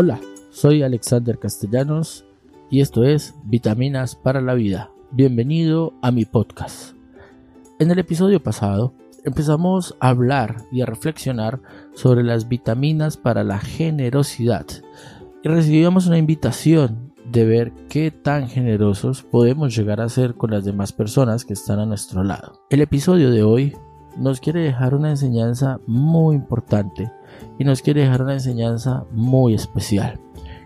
Hola, soy Alexander Castellanos y esto es Vitaminas para la Vida. Bienvenido a mi podcast. En el episodio pasado empezamos a hablar y a reflexionar sobre las vitaminas para la generosidad y recibíamos una invitación de ver qué tan generosos podemos llegar a ser con las demás personas que están a nuestro lado. El episodio de hoy nos quiere dejar una enseñanza muy importante y nos quiere dejar una enseñanza muy especial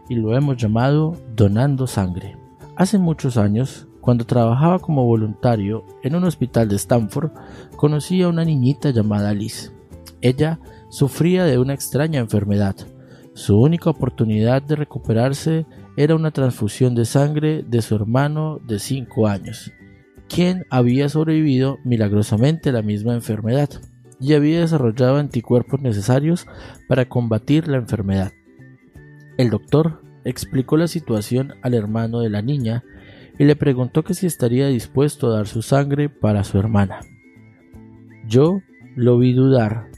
y lo hemos llamado donando sangre. Hace muchos años, cuando trabajaba como voluntario en un hospital de Stanford, conocí a una niñita llamada Liz. Ella sufría de una extraña enfermedad. Su única oportunidad de recuperarse era una transfusión de sangre de su hermano de 5 años, quien había sobrevivido milagrosamente a la misma enfermedad y había desarrollado anticuerpos necesarios para combatir la enfermedad. El doctor explicó la situación al hermano de la niña y le preguntó que si estaría dispuesto a dar su sangre para su hermana. Yo lo vi dudar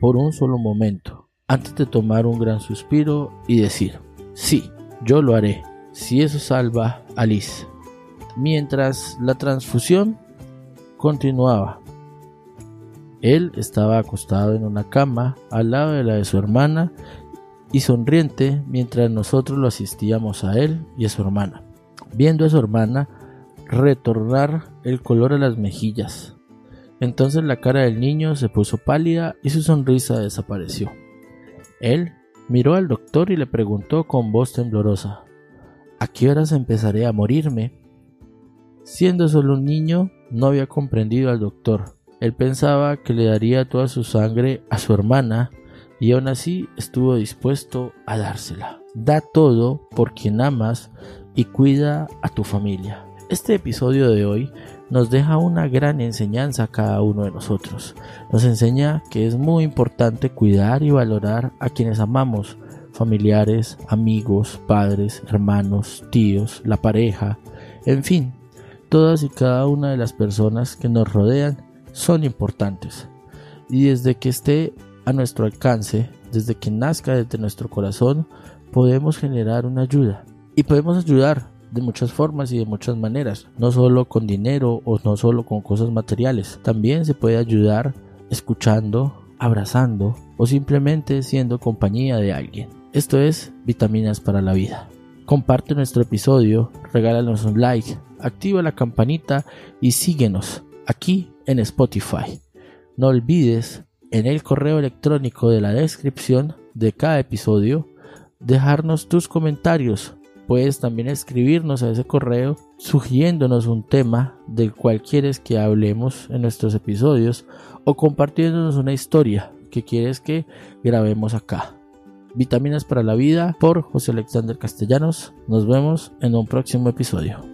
por un solo momento antes de tomar un gran suspiro y decir, sí, yo lo haré, si eso salva a Liz. Mientras la transfusión continuaba, él estaba acostado en una cama al lado de la de su hermana y sonriente mientras nosotros lo asistíamos a él y a su hermana, viendo a su hermana retornar el color a las mejillas. Entonces la cara del niño se puso pálida y su sonrisa desapareció. Él miró al doctor y le preguntó con voz temblorosa ¿A qué horas empezaré a morirme? Siendo solo un niño, no había comprendido al doctor él pensaba que le daría toda su sangre a su hermana y aún así estuvo dispuesto a dársela. Da todo por quien amas y cuida a tu familia. Este episodio de hoy nos deja una gran enseñanza a cada uno de nosotros. Nos enseña que es muy importante cuidar y valorar a quienes amamos, familiares, amigos, padres, hermanos, tíos, la pareja, en fin, todas y cada una de las personas que nos rodean son importantes. Y desde que esté a nuestro alcance, desde que nazca desde nuestro corazón, podemos generar una ayuda. Y podemos ayudar de muchas formas y de muchas maneras, no solo con dinero o no solo con cosas materiales. También se puede ayudar escuchando, abrazando o simplemente siendo compañía de alguien. Esto es Vitaminas para la Vida. Comparte nuestro episodio, regálanos un like, activa la campanita y síguenos aquí en Spotify. No olvides en el correo electrónico de la descripción de cada episodio dejarnos tus comentarios. Puedes también escribirnos a ese correo sugiriéndonos un tema del cual quieres que hablemos en nuestros episodios o compartiéndonos una historia que quieres que grabemos acá. Vitaminas para la vida por José Alexander Castellanos. Nos vemos en un próximo episodio.